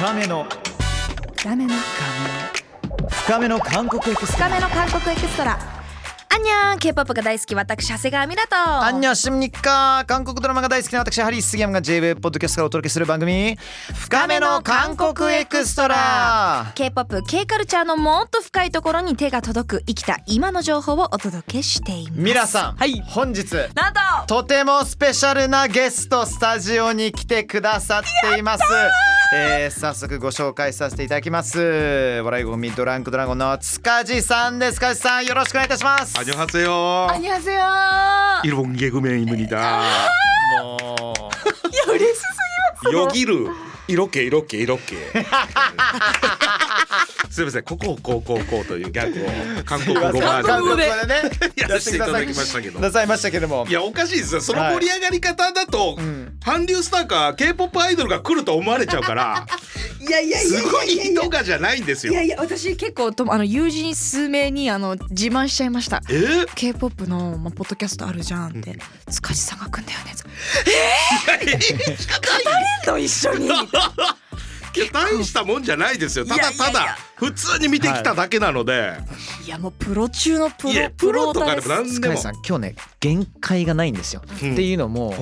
深めの。ダメな深めの韓国エクストラ。深めの韓国エクストラアンニャン K-POP が大好き私長谷川ミラとアンニョンシムニッカ韓国ドラマが大好きな私ハリー杉山が JWEB ポッドキャストからお届けする番組深めの韓国エクストラ。K-POP、K カルチャーのもっと深いところに手が届く生きた今の情報をお届けしています。皆さん、はい。本日なんと。とてもスペシャルなゲストスタジオに来てくださっています。えー、早速ご紹介させていただきます。笑いごみドランクドラゴンの塚地さんです。塚地さんよろしくお願いいたします 안녕하세요. 안녕하세요. 일본 개그맨입니다. 아, 뭐 요리 스승이 여기를 이렇게 이렇게 이렇게. すみませんこここうこうこうというギャグを 韓国語バージ韓ョンでね。やらせていただきましたけど。なさいましたけども。いやおかしいですよ。その盛り上がり方だと、ん。韓流スターか K-POP アイドルが来ると思われちゃうからいやいやすごい人がじゃないんですよ。いやいや私結構とあの友人数名にあの自慢しちゃいました。え？K-POP の、まあ、ポッドキャストあるじゃんって塚地さんが来んだよね。えー、語れんの？一緒にいや大したもんじゃないですよ。ただただ普通に見てきただけなので、い。やもうプロ中のプロいやプロとかでも何でも。さん今日ね限界がないんですよ、うん。っていうのも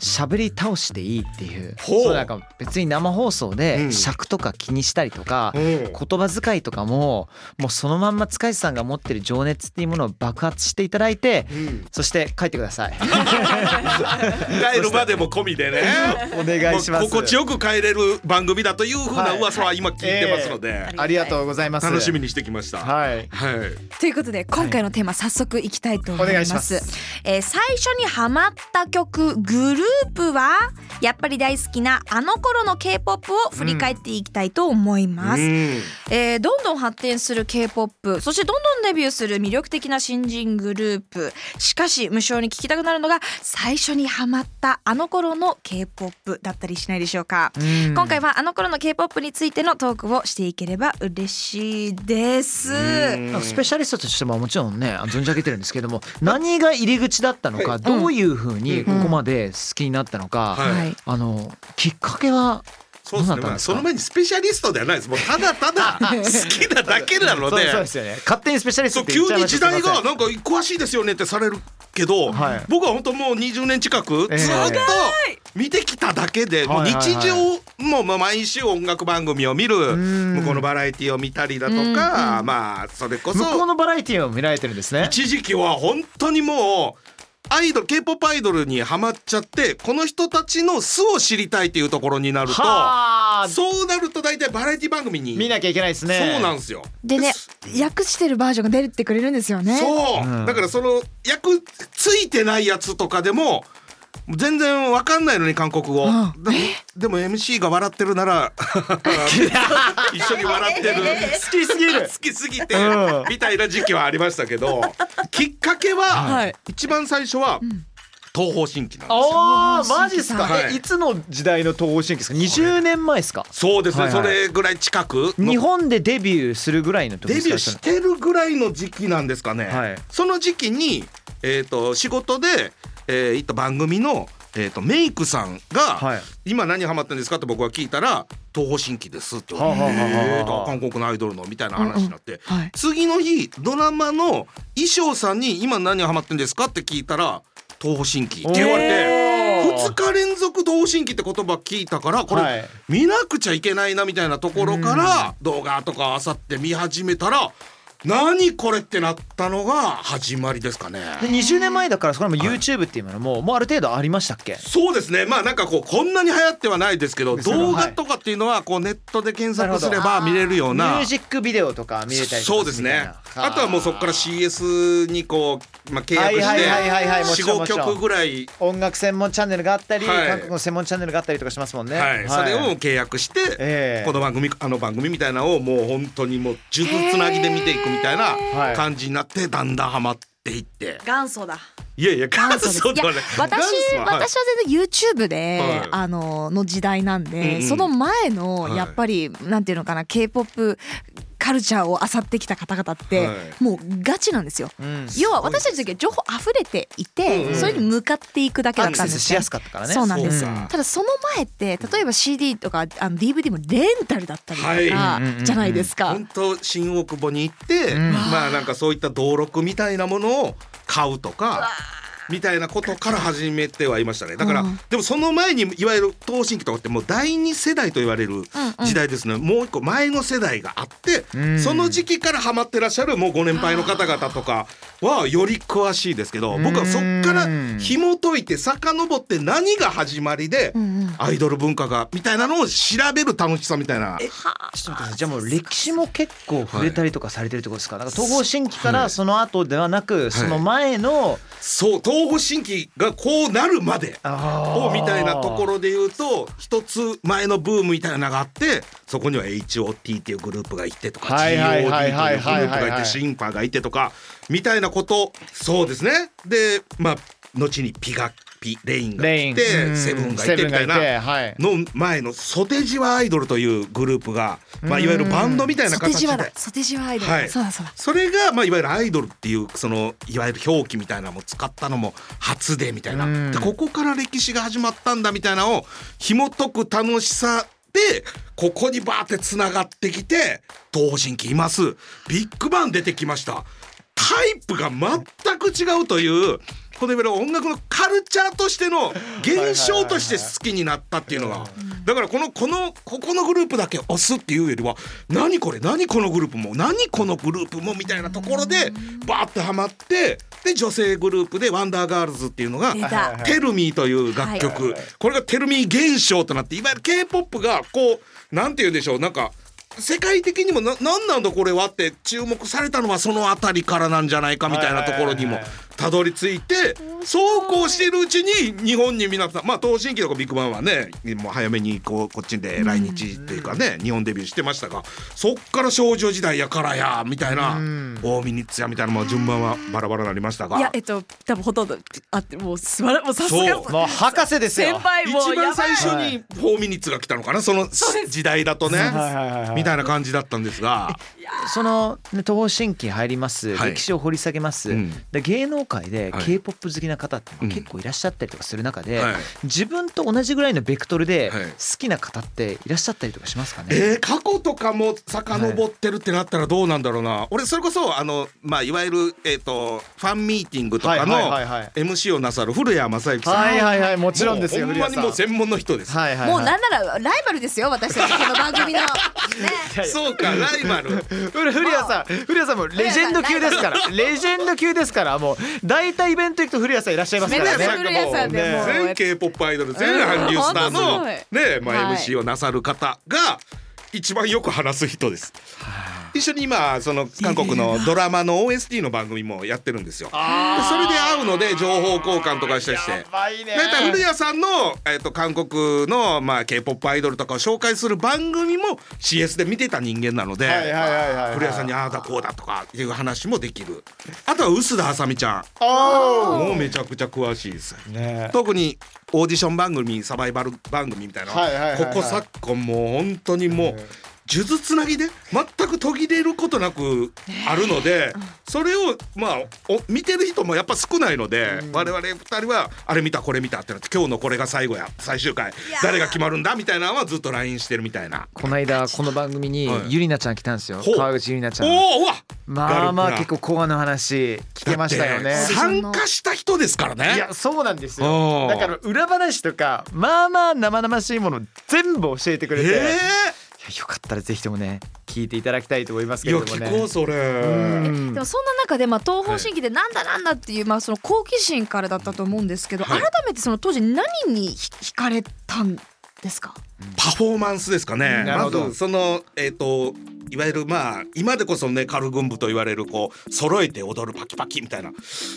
喋り倒していいっていう。そうなんか別に生放送うでん。尺とか気にしたりとか、うん。言葉遣いとかももうそのまんま塚地さんが持ってる情熱っていうものを爆発していただいてうん。そして帰ってください。帰るまでも込みでね。お願いします。心地よく帰れる番組だというふうな噂は今聞いてますので、ありがとうございます。楽しみにしてきました。はい。はい。ということで今回のテーマ早速いきたいと思います,、お願いします。えー最初にハマった曲グループは？やっぱり大好きなあの頃の K-POP を振り返っていきたいと思います、うん。えーどんどん発展する K-POP そしてどんどんデビューする魅力的な新人グループ。しかし無性に聞きたくなるのが最初にハマったあの頃の K-POP だったりしないでしょうか、うん。今回はあの頃の K-POP についてのトークをしていければ嬉しいです。うん。スペシャリストとしてももちろんね存じ上げてるんですけども何が入り口だったのかどういうふうにここまで好きになったのか、はいはい。あのきっかけはそうですね。まあその前にスペシャリストではないです。もうただただ 好きなだけなので。そうですよね。勝手にスペシャリストそうって言っちゃいました急に時代がなんか詳しいですよねってされるけど、はい。僕は本当もう20年近くええずっと見てきただけで、もうはいはい。はい日常もうまあ毎週音楽番組を見るん。向こうのバラエティを見たりだとうんか、まあそれこそ向こうのバラエティを見られてるんですね。一時期は本当にもうアイドル K-POP アイドルにハマっちゃってこの人たちの素を知りたいっていうところになるとはあ。そうなると大体バラエティ番組に見なきゃいけないですね。そうなんですよ。でね訳してるバージョンが出るってくれるんですよね。そう、うん。だからその役ついてないやつとかでも全然わかんないのに韓国語、うん。でもでも MC が笑ってるなら 一緒に笑ってる。好きすぎる。好きすぎて、うん。みたいな時期はありましたけど きっかけは、はい。一番最初は、東方神起なんですよ。あーマジっすか、はい。えいつの時代の東方神起ですか？20年前ですか？そうですね、はいはい。それぐらい近くの。日本でデビューするぐらいの時デビューしてるぐらいの時期なんですかね、はい。その時期に、えー、と仕事で、えー行った番組の、えー、とメイクさんが、はい今何ハマってるんですか?」って僕は聞いたら「東方神起です」って言われてえー韓国のアイドルの」みたいな話になって、はい次の日ドラマの衣装さんに「今何ハマってるんですか?」って聞いたら「東方神起」って言われて。2日連続同心期って言葉聞いたからこれ、はい見なくちゃいけないなみたいなところから動画とかあさって見始めたら何これってなったのが始まりですかね。で20年前だからそれも YouTube っていうものももうある程度ありましたっけ？そうですね。まあなんかこうこんなに流行ってはないですけど動画とかっていうのはこうネットで検索すれば見れるようミなュージックビデオとか見れたりそうですね。あ。とはもうそこから CS にこう、まあ、契約はいはいはいはいはいもちろんも45ちろん。曲ぐらい、音楽専門チャンネルがあったり、はい。韓国の専門チャンネルがあったりとかしますもんね。はい。それを契約して、ええ。この番組あの番組みたいなのをもう本当にもう数珠つなぎで見ていくみたいはない。感じになってだんだんハマっていって。元祖だ。いやいや元祖ではない。いや私元祖ははい。私は全然 YouTube で、はい。あのの時代なんで、うんうん。その前のはい。やっぱり、なんていうのかな K-POP カルチャーを漁ってきた方々って、はい。もうガチなんですよ。うん。要は私たちだけ情報溢れていて、うんうん。それに向かっていくだけだったんですね。セスしやすかったからね。そうなんですただその前って例えば CD とかあの DVD もレンタルだったりとか、じゃないですか。本当新大久保に行って、うん。まあなんかそういった登録みたいなものを買うとかみたいなことから始めてはいましたね。だから、うん。でもその前にいわゆる東進機とかってもう第二世代と言われるうん。時代ですね、もう一個前の世代があって、うん。その時期からハマってらっしゃるもうご年配の方々とかはより詳しいですけど僕はそっから紐解いて遡って何が始まりでアイドル文化がみたいなのを調べる楽しさみたいな。ちょっと待ってじゃあもう歴史も結構触れたりとかされてるってことですか,、なんか東方神起からその後ではなく、その前の、そう東方神起がこうなるまであをみたいなところで言うと一つ前のブームみたいなのがあってそこには HOT っていうグループがいてとかはい GOD はというグループがいてシンパがいてとかみたいなこと。そうですね。でまあ後にピガピレインがレイン。いてうん。セブンがいてみたいな。てはい。の前のソテジワアイドルというグループが、まあ、いわゆるバンドみたいな形で。ソテジワアイド。ル、はい。そうだそうだ。それが、まあ、いわゆるアイドルっていうそのいわゆる表記みたいなのも使ったのも初でみたいな、うん。でここから歴史が始まったんだみたいなのを紐解く楽しさでここにバーってつながってきて東方神起います。ビッグバン出てきましたタイプが全く違うというこのいわゆる音楽のカルチャーとしての現象として好きになったっていうのが。だからこのこのここのグループだけ押すっていうよりは何これ何このグループも何このグループもみたいなところでバーってハマってで女性グループで「ワンダーガールズ」っていうのがテルミーという楽曲、これがテルミー現象となっていわゆる K-POP がこうなんて言うんでしょう。なんか世界的にもな何なんだこれはって注目されたのはその辺りからなんじゃないかみたいなところにもたどり着いてそうこうしているうちに日本に皆さんまあ東進機とかビッグバンはねもう早めにこうこっちで来日っていうかね日本デビューしてましたがそっから少女時代やからやみたいなうん。大ミニッツやみたいなも順番はバラバラになりましたが。いやえっと多分ほとんどあってもう素晴らもうさすそう。がもう博士ですよ。先輩も一番うやばい。最初に4ミニッツが来たのかなその時代だとねみたいな感じだったんですが。その、ね、東方神起入ります、はい。歴史を掘り下げます、うん。で芸能界ではい。K p o p 好きな方ってうん。結構いらっしゃったりとかする中で、はい。自分と同じぐらいのベクトルではい。好きな方っていらっしゃったりとかしますかね、えー、過去とかも遡ってるってなったらどうなんだろうな、俺それこそあのまあいわゆるえっ、とファンミーティングとかのはいはいはいはい。MC をなさる古谷正幸さん、はいはいはいもちろんですよほんまにもう古専門の人です、はいはいはい。もうなんならライバルですよ私たちこの番組の。ね そうかライバル。古古谷さん古谷さんもレジェンド級ですからレジェンド級ですからもう大体イベント行くと古谷さんいらっしゃいますからね。めっちゃ古谷さんでもう。全 K-POP アイドル全韓流スターのねまあはい。MC をなさる方が一番よく話す人です。一緒に今その韓国のドラマの OST の番組もやってるんですよ。でそれで会うので情報交換とかしたりして。だいたい古谷さんの、えっと韓国の、まあ、K-POP アイドルとかを紹介する番組も CS で見てた人間なので、古谷さんにああだこうだとかいう話もできる。あとは臼田あさみちゃん。おもうめちゃくちゃ詳しいです。ーね。特にオーディション番組サバイバル番組みたいな、はいはいはいはい。ここ昨今もう本当にもう数珠つなぎで全く途切れることなくあるので、それをまあお見てる人もやっぱ少ないので、我々二人はあれ見たこれ見たってなって今日のこれが最後や最終回誰が決まるんだみたいなのはずっと LINE してるみたいな。この間この番組にはいゆりなちゃん来たんですよ。ほう。川口ゆりなちゃん。おおうわまあまあ結構コアの話聞けましたよね。参加した人ですからね。いやそうなんですうよん。だから裏話とかまあまあ生々しいもの全部教えてくれて、えよかったらぜひともね聞いていただきたいと思いますー、いやけれどもね聞こうそれ。うんでもそんな中でまあ東方神起でなんだなんだっていうまあその好奇心からだったと思うんですけど、はい改めてその当時何にひ惹かれたんですか？パフォーマンスですかね。まなるほどずそのえっ、といわゆるまあ今でこそねカルグン部と言われるこう揃えて踊るパキパキみたいな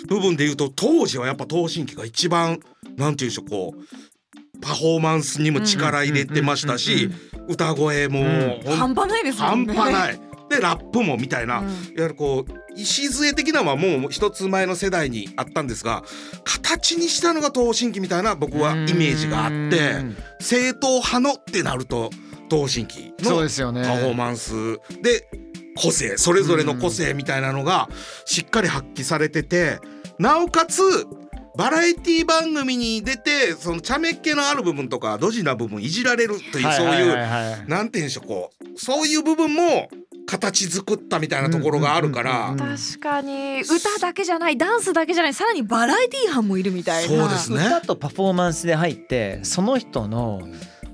部分で言うと当時はやっぱ東進機が一番なんていうんでしょうこうパフォーマンスにも力入れてましたし歌声も半端ないです。半端ない。でラップもみたいな、うん。いわゆるこう礎的なのはもう一つ前の世代にあったんですが形にしたのが東進機みたいな僕はイメージがあってうん正統派のってなると東進機のそうですよね。パフォーマンス。で個性それぞれの個性みたいなのがしっかり発揮されててなおかつバラエティ番組に出てその茶目っ気のある部分とかドジな部分いじられるというそういうなんて言うんでしょうこうそういう部分も形作ったみたいなところがあるから、確かに。歌だけじゃないダンスだけじゃないさらにバラエティー班もいるみたいな。そうですね。歌とパフォーマンスで入ってその人の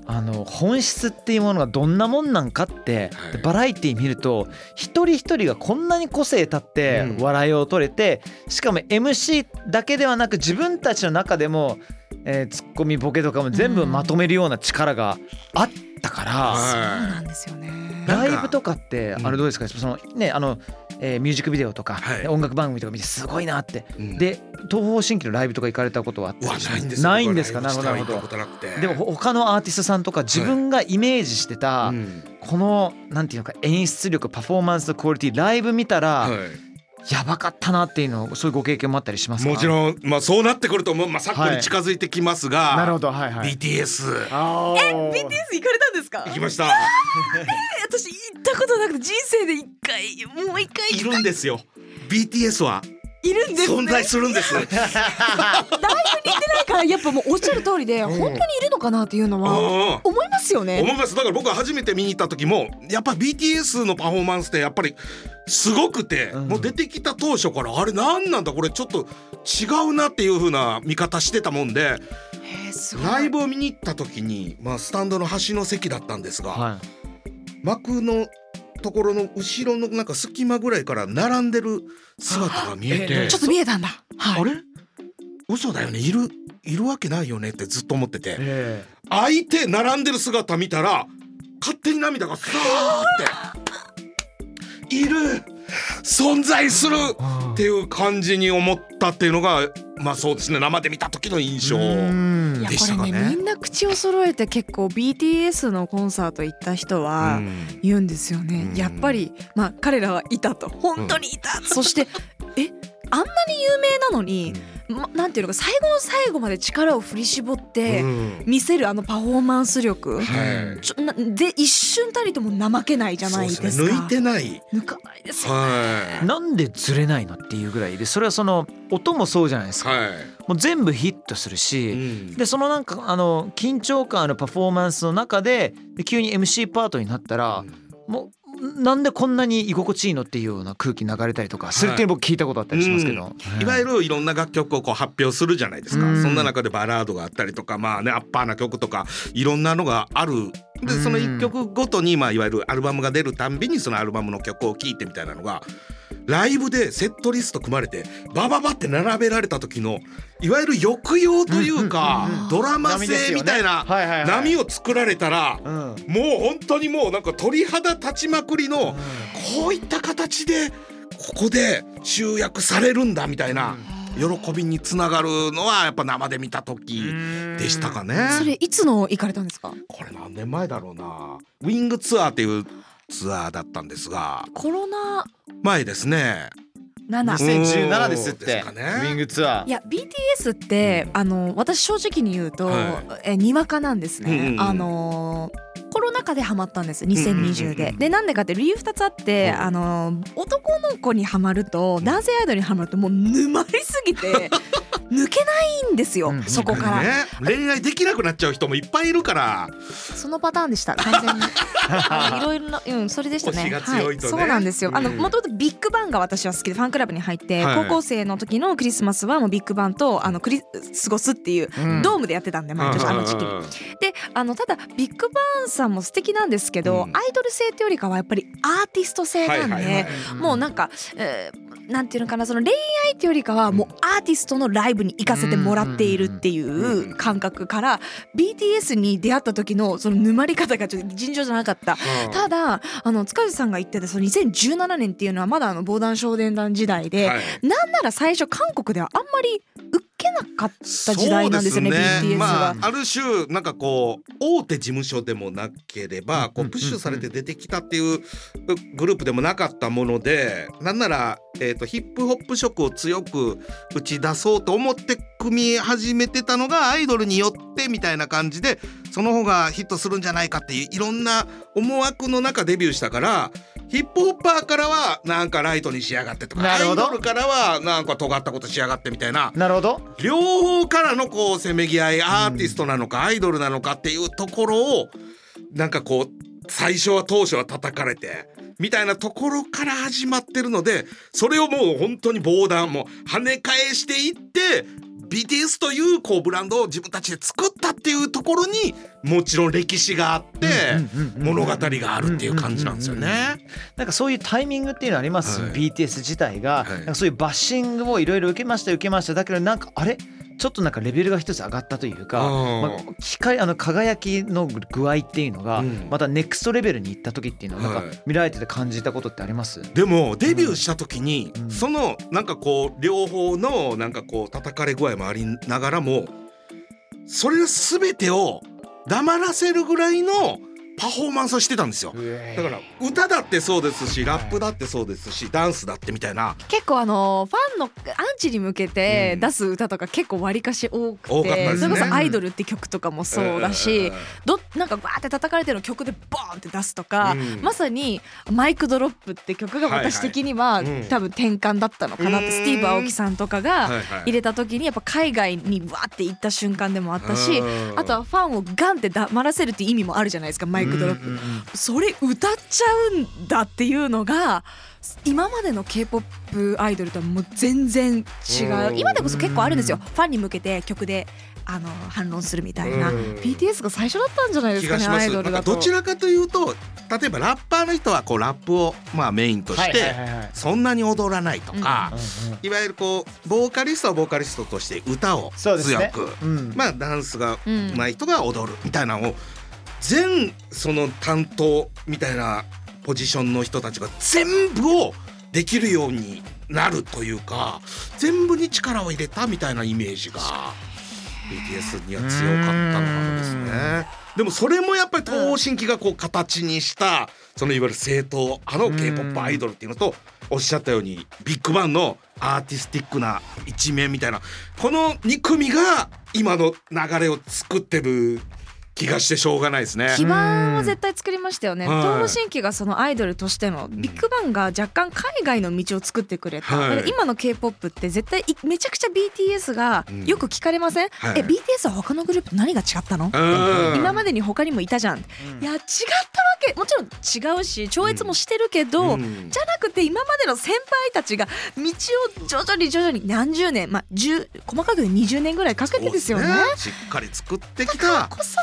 あの本質っていうものがどんなもんなんかって、はい。バラエティ見ると一人一人がこんなに個性立ってうん。笑いを取れて、しかも MC だけではなく自分たちの中でも、えーツッコミボケとかも全部まとめるような力があったから、そうはなんですよね。ライブとかってうん。あれどうですか、そのねあの、えーミュージックビデオとか、はい。音楽番組とか見てすごいなって、いうん。で東方神起のライブとか行かれたことはあったないんですよ。ないんですか？な僕るほどなるほど。でもほ他のアーティストさんとか自分がイメージしてたうん。このなんていうのか演出力パフォーマンスのクオリティライブ見たらはいやばかったなっていうのそういうご経験もあったりしますか？もちろんまあそうなってくるともう。まあさっくに近づいてきますが、なるほどはいはい。BTS あー。BTS 行かれたんですか？行きました。私行ったことなくて人生で一回もう一回行いきたい。るんですよ。BTS はいるんですね。存在するんです。だからやっぱもうおっしゃる通りでん。本当にいるのかなっていうのはうん思いますよね。思います。だから僕は初めて見に行った時もやっぱ BTS のパフォーマンスってやっぱりすごくて、うん。もう出てきた当初からあれ何なんだこれちょっと違うなっていう風な見方してたもんでライブを見に行った時に、まあ、スタンドの端の席だったんですが、は幕のところの後ろのなんか隙間ぐらいから並んでる姿が見えて、えちょっと見えたんだ。はい。あれ？嘘だよね。いるいるわけないよねってずっと思ってて。え開いて並んでる姿見たら勝手に涙がスーって。いる。存在する。えっていう感じに思ったっていうのがまあそうですね生で見た時の印象。でしたかね。ねみんな口を揃えて結構 BTS のコンサート行った人はうん。言うんですよね、うん。やっぱりまあ彼らはいたと。本当にいた、そしてえあんなに有名なのに、ま、なんていうのか最後の最後まで力を振り絞ってうん。見せるあのパフォーマンス力、はい。ちょなで一瞬たりとも怠けないじゃないですか。ね。抜いてない。抜かないですよはなんでずれないのっていうぐらいでそれはその音もそうじゃないですか、い。はもう全部ヒットするい。し、うん。でそのなんかあの緊張感あるパフォーマンスの中でで急に MC パートになったら、もうなんでこんなに居心地いいのっていうような空気流れたりとかするっていうの僕聞いたことあったりしますけど、いわゆるいろんな楽曲をこう発表するじゃないですか、うん。そんな中でバラードがあったりとかまあねアッパーな曲とかいろんなのがある。でうん。その一曲ごとにまあいわゆるアルバムが出るたんびにそのアルバムの曲を聴いてみたいなのがライブでセットリスト組まれてバババって並べられた時のいわゆる抑揚というかドラマ性みたいな波を作られたらうんもう本当にもうなんか鳥肌立ちまくりのこういった形でここで集約されるんだみたいな喜びにつながるのはやっぱ生で見た時でしたかね。それいつの行かれたんですか？これ何年前だろうな。ウィングツアーっていうツアーだったんですが。コロナ前ですね。7 2017ですって。ですかね。ウィングツアー。いや BTS って、あの私正直に言うと、はえにわかなんですね、うんうんうん。あのコロナ禍でハマったんです2020で、でなんでかって理由2つあって、うんあの男の子にはまると男性アイドルにはまるともう沼りすぎて 抜けないんですよ、うん。そこから、ね、恋愛できなくなっちゃう人もいっぱいいるから。そのパターンでした完全に。いろいろなうんそれでしたね。推しが強いそうなんですよ。あのうんもともとビッグバンが私は好きでファンクラブに入って、はい高校生の時のクリスマスはもうビッグバンとあのクリ過ごすっていう、うん。ドームでやってたんで毎年あの時期。に。であのただビッグバンさんも素敵なんですけど、うん。アイドル性ってよりかはやっぱりアーティスト性なんで、はいはいはいもうなんか、えーなんていうのかなその恋愛っていうよりかはもうアーティストのライブに行かせてもらっているっていう感覚から BTS に出会った時のその沼り方がちょっと尋常じゃなかった。ただあの塚地さんが言ってたその2017年っていうのはまだあの防弾少年団時代で、はい。なんなら最初韓国ではあんまり受けなかった時代なんですよねそう BTS まがあ。ある種なんかこう大手事務所でもなければこうプッシュされて出てきたっていうグループでもなかったものでなんならえーとヒップホップ色を強く打ち出そうと思って組み始めてたのがアイドルによってみたいな感じでその方がヒットするんじゃないかっていういろんな思惑の中デビューしたからヒップホッパーからはなんかライトに仕上がってとかアイドルからはなんか尖ったこと仕上がってみたいな。なるほど。両方からのこうせめぎ合いアーティストなのかアイドルなのかっていうところをなんかこう最初は当初は叩かれてみたいなところから始まってるのでそれをもう本当に防弾もう跳ね返していって BTS というこうブランドを自分たちで作ったっていうところにもちろん歴史があって物語があるっていう感じなんですよね。なんかそういうタイミングっていうのあります、はい。BTS 自体が、はい。なんかそういうバッシングをいろいろ受けました受けました。だけどなんかあれ？ちょっとなんかレベルが一つ上がったというか、うん。まあ、光あの輝きの具合っていうのが、うん。またネクストレベルに行った時っていうのはなんかはい。見られてて感じたことってあります、でもデビューした時に、うん。そのなんかこう両方のなんかこう叩かれ具合もありながらもそれ全てを黙らせるぐらいのパフォーマンスをしてたんですよ。だから歌だってそうですしラップだってそうですしダンスだってみたいな。結構あのファンのアンチに向けてうん。出す歌とか結構わりかし多くて、ね。それこそ「アイドル」って曲とかもそうだし、うんどなんかバーって叩かれてるの曲でボーンって出すとか、うん。まさに「マイクドロップ」って曲が私的には、はいはいうん。多分転換だったのかなってうんスティーブ・アオキさんとかが入れた時にやっぱ海外にわーって行った瞬間でもあったし、うん。あとはファンをガンって黙らせるっていう意味もあるじゃないですかマイそれ歌っちゃうんだっていうのが今までの K-POP アイドルとはもう全然違う。うん。今でこそ結構あるんですよ。ファンに向けて曲であの反論するみたいな。うん。BTS が最初だったんじゃないですかねアイドルだと。どちらかというと例えばラッパーの人はこうラップをまあメインとしてそんなに踊らないとか、うんうんいわゆるこうボーカリストはボーカリストとして歌を強く、うん。まあダンスが上手い人が踊るみたいなのを全その担当みたいなポジションの人たちが全部をできるようになるというか全部に力を入れたみたいなイメージが BTS には強かったのかもですね。でもそれもやっぱり東方神起がこう形にしたそのいわゆる正統あの K-POP アイドルっていうのとおっしゃったようにビッグバンのアーティスティックな一面みたいなこの2組が今の流れを作ってる気がしてしょうがないですね。基盤を絶対作りましたよね。はい東方神起がそのアイドルとしてのビッグバンが若干海外の道を作ってくれた、はい。だから今の K-POP って絶対いめちゃくちゃ BTS がよく聞かれません、はい。え BTS は他のグループと何が違ったの、うん。今までに他にもいたじゃん、いや違ったわけ。もちろん違うし超越もしてるけど、うん。じゃなくて今までの先輩たちが道を徐々に徐々に何十年まあ10細かくで20年ぐらいかけてですよね。そうしっかり作ってきた。こそ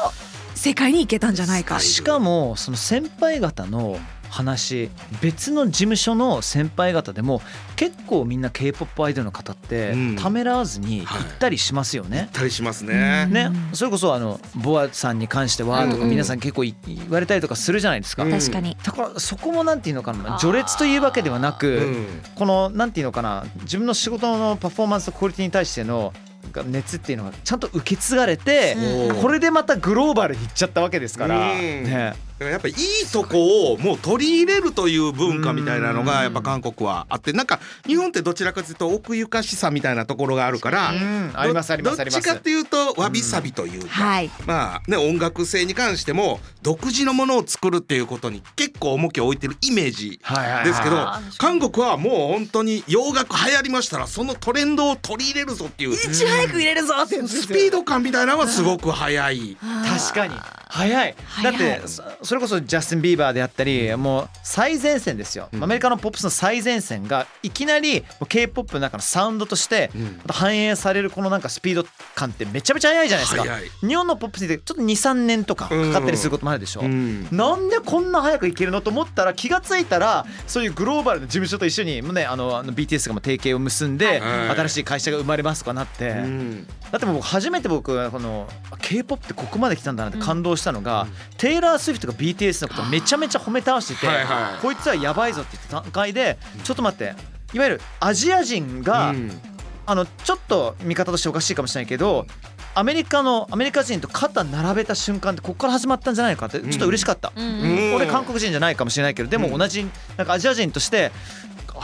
世界に行けたんじゃないか。しかもその先輩方の話別の事務所の先輩方でも結構みんな k p o p アイドルの方ってうん。ためらわずに行ったりしますよね。たりしますね。ね。うん、それこそあのボアさんに関してはとかうん。うん皆さん結構い言われたりとかするじゃないですか。うん。確かに。だからそこもなんていうのかな序列というわけではなく、うん。このなんていうのかな自分の仕事のパフォーマンスとクオリティに対しての熱っていうのがちゃんと受け継がれて、うん。これでまたグローバルにいっちゃったわけですから、うん。ね、だからやっぱりいいとこをもう取り入れるという文化みたいなのうん。がやっぱ韓国はあってなんか日本ってどちらかというと奥ゆかしさみたいなところがあるからどっちかっていうとわびさびというか、はい。まあね音楽性に関しても独自のものを作るっていうことに結構重きを置いてるイメージですけど韓国はもう本当に洋楽流行りましたらそのトレンドを取り入れるぞっていういち早く入れるぞってスピード感みたいなのはすごく速い。確かに。早い。だってそそれこそジャスティン・ビーバーであったりもう最前線ですよ、うん。アメリカのポップスの最前線がいきなり k p o p の中のサウンドとして反映されるこのなんかスピード感ってめちゃめちゃ速いじゃないですか。日本のポップスってちょっと23年とかかかったりすることもあるでしょ、うん。なんでこんな早くいけるのと思ったら気がついたらそういうグローバルな事務所と一緒にもうねあのあの BTS がもう提携を結んではい新しい会社が生まれますとかなって、うんだってもう僕初めて僕この k p o p ってここまで来たんだなって感動したのが、テイラー・スウィフトが BTS のことをめちゃめちゃ褒め倒してて、はいはい。こいつはやばいぞって言った段階でちょっと待っていわゆるアジア人が、うん。あのちょっと見方としておかしいかもしれないけどアメリカのアメリカ人と肩並べた瞬間ってここから始まったんじゃないのかってちょっと嬉しかった。うんうん俺韓国人じゃないかもしれないけどでも同じなんかアジア人として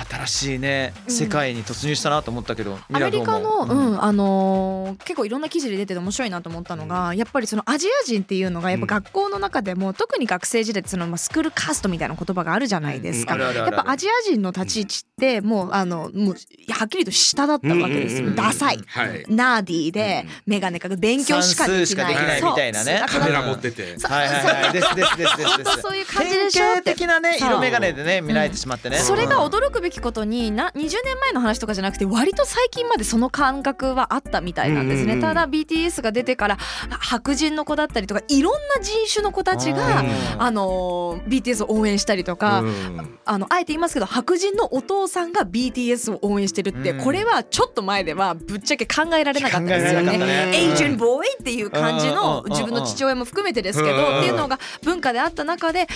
新しいねうん。世界に突入したなと思ったけど、アメリカの、う思うんあのー結構いろんな記事で出てて面白いなと思ったのが、やっぱりそのアジア人っていうのがやっぱ学校の中でも、特に学生時代ってそのまあスクールカーストみたいな言葉があるじゃないですか。やっぱアジア人の立ち位置ってもうあのもうはっきりと下だったわけですよ。ダサい。はい。ナーディーでメガネかけ勉強しかできない。みたいなね。カメラ持ってて。そう。はいはいはい。ですですですですです。そういう感じで典しょって。型的なね色眼鏡でね見られてしまってね、それが驚くべきことにな20年前の話とかじゃなくて割と最近までその感覚はあったみたいなんですね、ただ BTS が出てから白人の子だったりとかいろんな人種の子たちがうん。あの BTS を応援したりとか、うん。あのあえて言いますけど白人のお父さんが BTS を応援してるって、うん。これはちょっと前ではぶっちゃけ考えられなかったですよね。ねエイジェンボーイっていう感じのうん自分の父親も含めてですけうんどっていうのが文化であった中で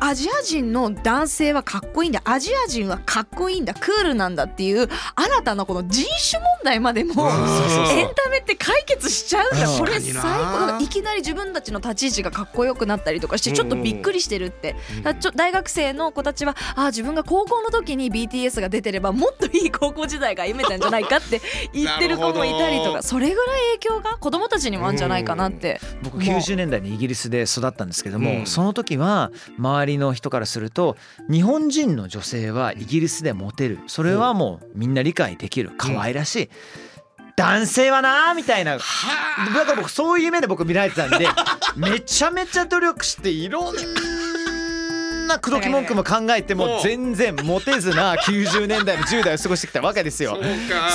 アジア人の男性はかっこいいんだ。アジア人はかっこいいんだ。クールなんだっていう新たなこの人種問題までもエンタメって解決しちゃうんだうんこれ最高いきなり自分たちの立ち位置がかっこよくなったりとかしてちょっとびっくりしてるって。ちょ大学生の子たちはあ自分が高校の時に BTS が出てればもっといい高校時代が歩めたんじゃないかって 言ってる子もいたりとか。それぐらい影響が子供たちにもあるんじゃないかなって。僕もう。90年代にイギリスで育ったんですけども、うん。その時は周りの人からすると日本人の女性はイギリスでモテる。それはもうみんな理解できる。可愛らしい、男性はなみたいな。だから僕そういう目で僕見られてたんでめちゃめちゃ努力していろんな口説き文句も考えても全然モテずな90年代の10代を過ごしてきたわけですよ。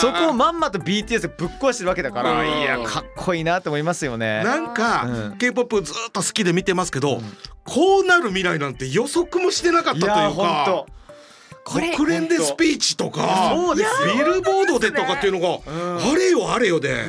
そこをまんまと BTS でぶっ壊してるわけだからうん。いやかっこいいなと思いますよね。なんか、うん。K-POP ずっと好きで見てますけど、こうなる未来なんて予測もしてなかったといういや本か当。これ国連でスピーチとかそうですよ。ビルボードでとかっていうのが、うん。あれよあれよで、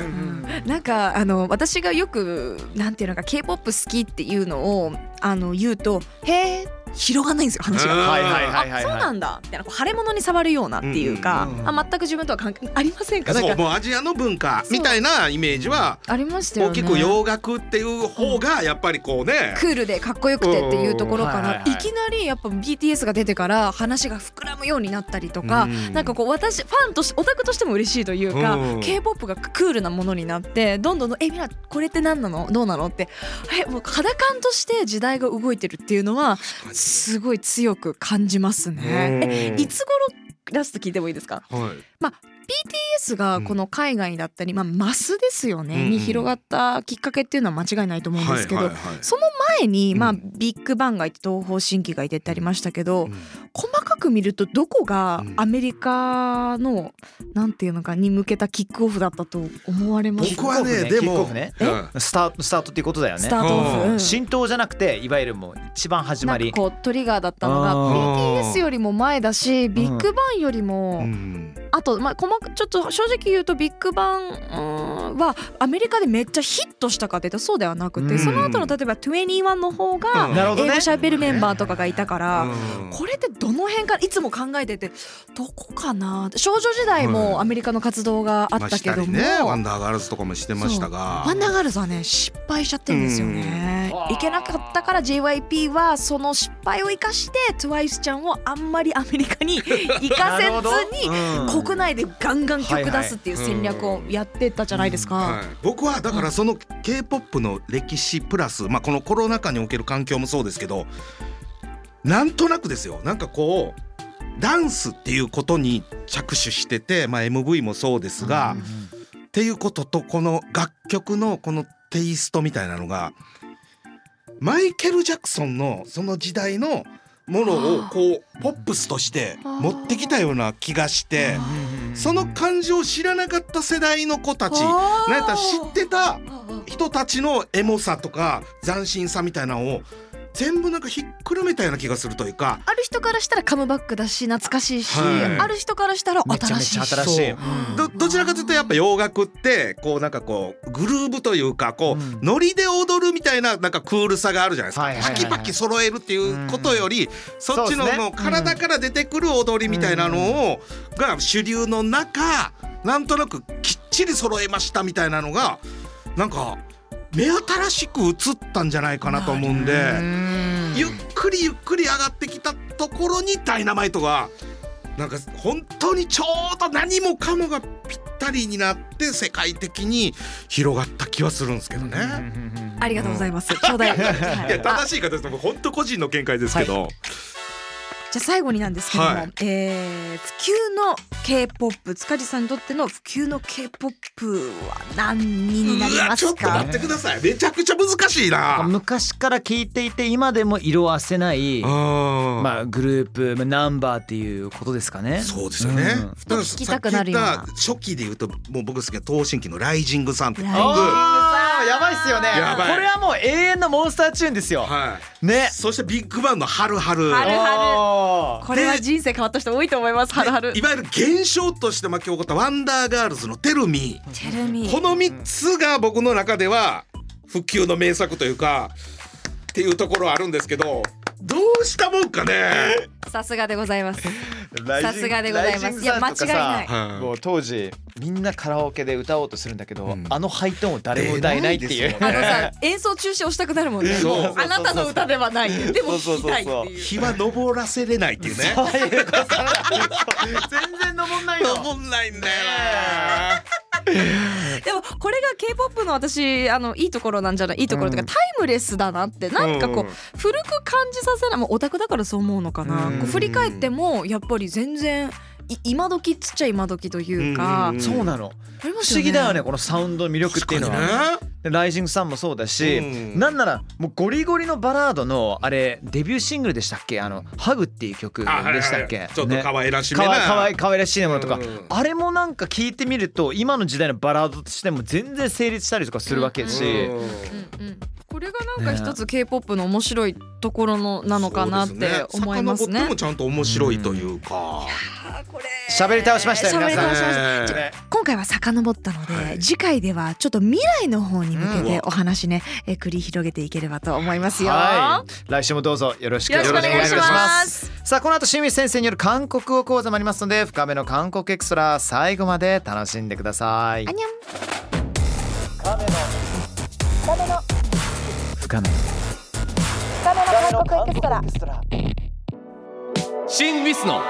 なんかあの私がよくなんていうのか K-POP 好きっていうのをあの言うと「へー広がんないんですよ話が。うん。はいはいはいはいあそうなんだ。みたいなこう腫れ物に触るようなっていうか、うんうんうんあ全く自分とは関係ありませんか？そうもうアジアの文化みたいなイメージはありましたよね。大きく洋楽っていう方がやっぱりこうね、クールでかっこよくてっていうところかうん。はいはいはい。らいきなりやっぱ BTS が出てから話が膨らむようになったりとかうん。なんかこう私ファンとしてオタクとしても嬉しいというかうん。K-POP がクールなものになってどんどんどんえみんなこれって何なの？どうなの？ってえもう肌感として時代が動いてるっていうのはすごい強く感じますね。えいつ頃ラスト聞いてもいいですか？はい、BTS がこの海外だったり、まあ、マスですよね、に広がったきっかけっていうのは間違いないと思うんですけど、はいはいはい。その前に、まあ、うんビッグバンがいて東方神起がいてってありましたけど、うん。細かく見るとどこがうん。アメリカの、なんていうのかに向けたキックオフだったと思われます？僕はねでもキックオフね。うん。スタートスタートっていうことだよね。スタートオフ、浸透じゃなくていわゆるもう一番始まり。なんかこうトリガーだったのが BTS よりも前だしビッグバンよりも、うんあと、まあ、細かちょっと正直言うとビッグバンうんはアメリカでめっちゃヒットしたかっていうとそうではなくて、うん。その後の例えば2NE1の方が英語しゃべるメンバーとかがいたから、うん。これってどの辺からいつも考えててどこかな少女時代はいもアメリカの活動があったけども、まあねワンダーガールズとかもしてましたが。ワンダーガールズはね失敗しちゃってるんですよね。うんいけなかったから JYP はその失敗を生かして TWICE ちゃんをあんまりアメリカに 行かせずにうん。国内でガンガン曲出すっていう戦略をやってたじゃないですか。はい、僕はだからその K-POP の歴史プラス、まあ、このコロナ禍における環境もそうですけどなんとなくですよ。なんかこうダンスっていうことに着手してて、まあ、MV もそうですが、っていうこととこの楽曲のこのテイストみたいなのがマイケル・ジャクソンのその時代のものをこうポップスとして持ってきたような気がしてその感情を知らなかった世代の子たちなんやったら知ってた人たちのエモさとか斬新さみたいなのを全部なんかひっくるめたような気がするというか。ある人からしたらカムバックだし懐かしいし、はい。ある人からしたらめちゃめ新しいし。ちゃ新しい。そう。どどちらかというとやっぱ洋楽ってこうなんかこうグルーブというかこう、うん。ノリで踊るみたいななんかクールさがあるじゃないですか、はいはいはいはい。パキパキ揃えるっていうことより、そっちのそうですねもう体から出てくる踊りみたいなのを、が主流の中なんとなくきっちり揃えましたみたいなのがなんか目新しく映ったんじゃないかなと思うんで。ゆっくりゆっくり上がってきたところにダイナマイトがなんか本当にちょうど何もかもがぴったりになって世界的に広がった気はするんですけどね。ありがとうございます。ちょうだい。は いいやあ正しい方で本当個人の見解ですけど、じゃあ最後になんですけども、はい。えー普及の K-POP 塚地さんにとっての普及の K-POP は何になりうわますか？ちょっと待ってください。めちゃくちゃ難しいな。昔から聞いていて今でも色あせないままあグループまあナンバーっていうことですかね。そうですよね。うん。だから聞きたくなるような。初期で言うともう僕好きな東進機のライジングさんって曲。ラやばいっすよねやばいこれはもう永遠のモンスターチューンですよはい。ねそしてビッグバンの春春。春おーこれは人生変わった人多いと思います。はるはるい。わゆる現象として巻き起こったワンダーガールズのテルミテレミ。この3つが僕の中では復旧の名作というかっていうところはあるんですけどどうしたもんかね。さすがでございます。さすがでございます。いや間違いない。はいもう当時みんなカラオケで歌おうとするんだけど、うん。あのハイトーンを誰も歌えないっていう。あのさ演奏中止をしたくなるもんね。そうもうあなたの歌ではない。でも聞きたいってそうそうそういう。日は昇らせれないっていうね。そういうこと。全然登んないよ昇んないんだよ でもこれが K-POP の私あのいいところなんじゃない？いいところとか、うんタイムレスだなって。なんかこう、うん。古く感じさせない。もうオタクだからそう思うのかな、うん。こう振り返ってもやっぱり全然い今時っつっちゃ今時というか、うんそうなの。不思議だよねこのサウンドの魅力っていうのは、ライジングさんもそうだし、うん。なんならもうゴリゴリのバラードのあれデビューシングルでしたっけ？あの「ハグっていう曲であはいはいしたっけ、ちょっと可愛らしいかわいかわいらしいものとか、うん。あれもなんか聞いてみると今の時代のバラードとしても全然成立したりとかするわけだし、うんうんうんこれがなんか一つ K-POP の面白いところのなのかなって思いますね。遡ってもちゃんと面白いというか、あーこれ。喋り倒しましたよ皆さん。倒しました。ねじゃ今回は遡ったので、はい。次回ではちょっと未来の方に向けうん。てお話ね、え繰り広げていければと思いますよ。はい。来週もどうぞよろしくお願いします。さあこの後清水先生による韓国語講座もありますので深めの韓国エクストラ最後まで楽しんでくださいあにゃん。深めの신 위스노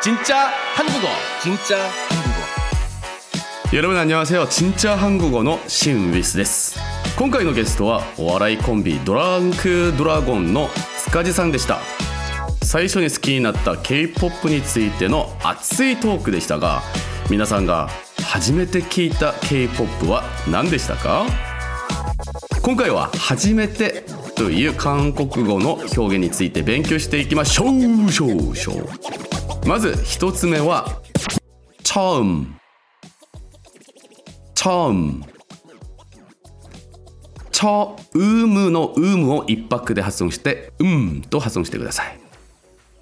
진짜 한국어 진짜 한국어 여러분 안녕하세요 진짜 한국어의 신 위스 です今回のゲストはお笑いコンビドランクドラゴンの塚地さんでした最初に好きになった K-POP についての熱いトークでしたが皆さんが初めて聞いた K-POP は何でしたか 今回は「初めて」という韓国語の表現について勉強していきましょう。しょうしょうまず一つ目は「チャウム」「チャウム」「チャウム」の「ウム」を一拍で発音して「うん」と発音してください。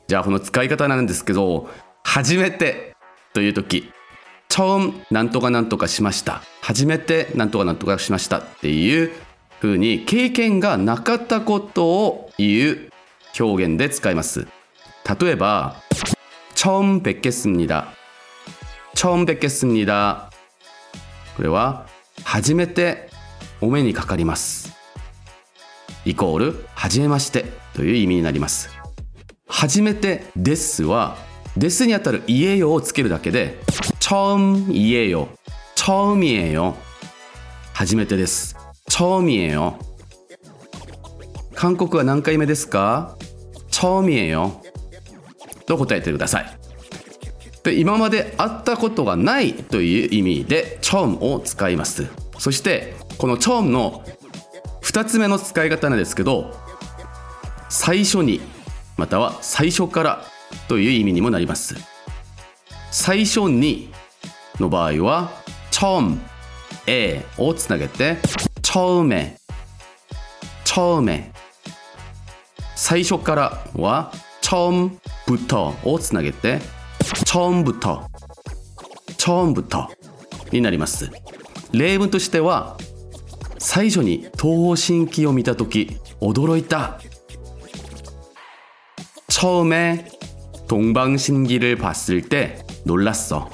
じゃあこの使い方なんですけど「初めて」という時「チャウムなんとかなんとかしました」「初めてなんとかなんとかしました」っていう風に経験がなかったことを言う表現で使います例えば처음뵙겠습니다 처음뵙겠습니다これは初めてお目にかかりますイコール初めましてという意味になります初めてですはですにあたる言えよをつけるだけで처음이에요처음이에요初めてです 처음이에요韓国は何回目ですか처음이에요と答えてくださいで今まで会ったことがないという意味で처음を使いますそしてこの처음の2つ目の使い方なんですけど最初にまたは最初からという意味にもなります最初にの場合は처음えをつなげて 처음에 처음에最初からは처음부터をつなげて처음부터 처음부터になります例文としては最初に東方神起を見た時驚いた처음에 동방신기를 봤을 때 놀랐어.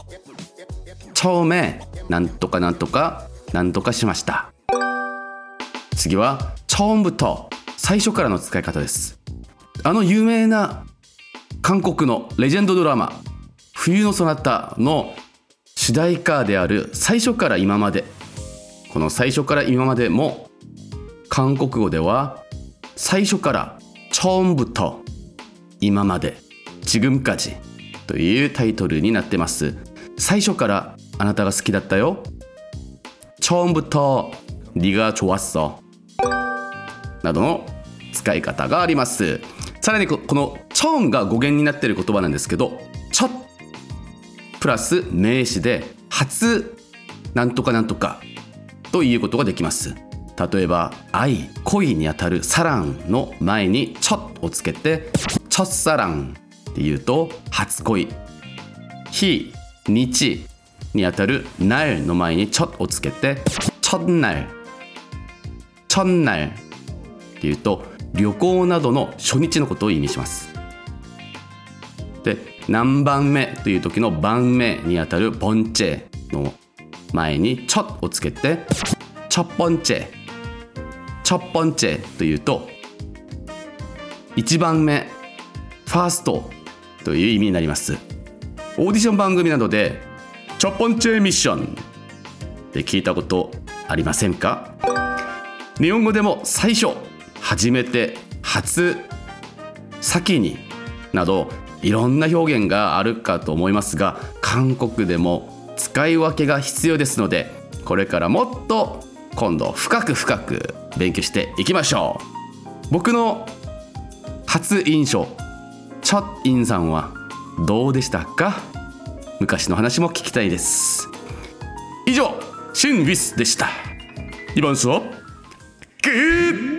처음에 なんとかなんとかなんとかしました。 次は처음부터最初からの使い方です。あの有名な韓国のレジェンドドラマ 冬のそなたの主題歌である最初から今までこの最初から今までも韓国語では最初から처음부터今まで지금까지というタイトルになってます最初からあなたが好きだったよ처음부터네가좋았어 などの使い方があります。さらにこの「チョン」が語源になっている言葉なんですけど「ちょ」プラス名詞で「初なんとかなんとか」ということができます。例えば「愛」恋にあたる「サラン」の前に「ちょ」をつけて「ちょっさらん」っていうと初恋。日日にあたる「なる」の前に「ちょ」をつけて「ちょっなる」「ちょんなる」っていうと旅行などの初日のことを意味します。で何番目という時の番目にあたる「ボンチェ」の前に「ちょっ」をつけて「ちょっぽんチェ」「ちょっぽんチェ」というと1番目ファーストという意味になります。オーディション番組などで「ちょっぽんチェミッション」って聞いたことありませんか？日本語でも最初初めて初先になどいろんな表現があるかと思いますが韓国でも使い分けが必要ですのでこれからもっと今度深く深く勉強していきましょう。僕の初印象チョッインさんはどうでしたか？昔の話も聞きたいです。以上シン・ウィスでした。イバンスはグッ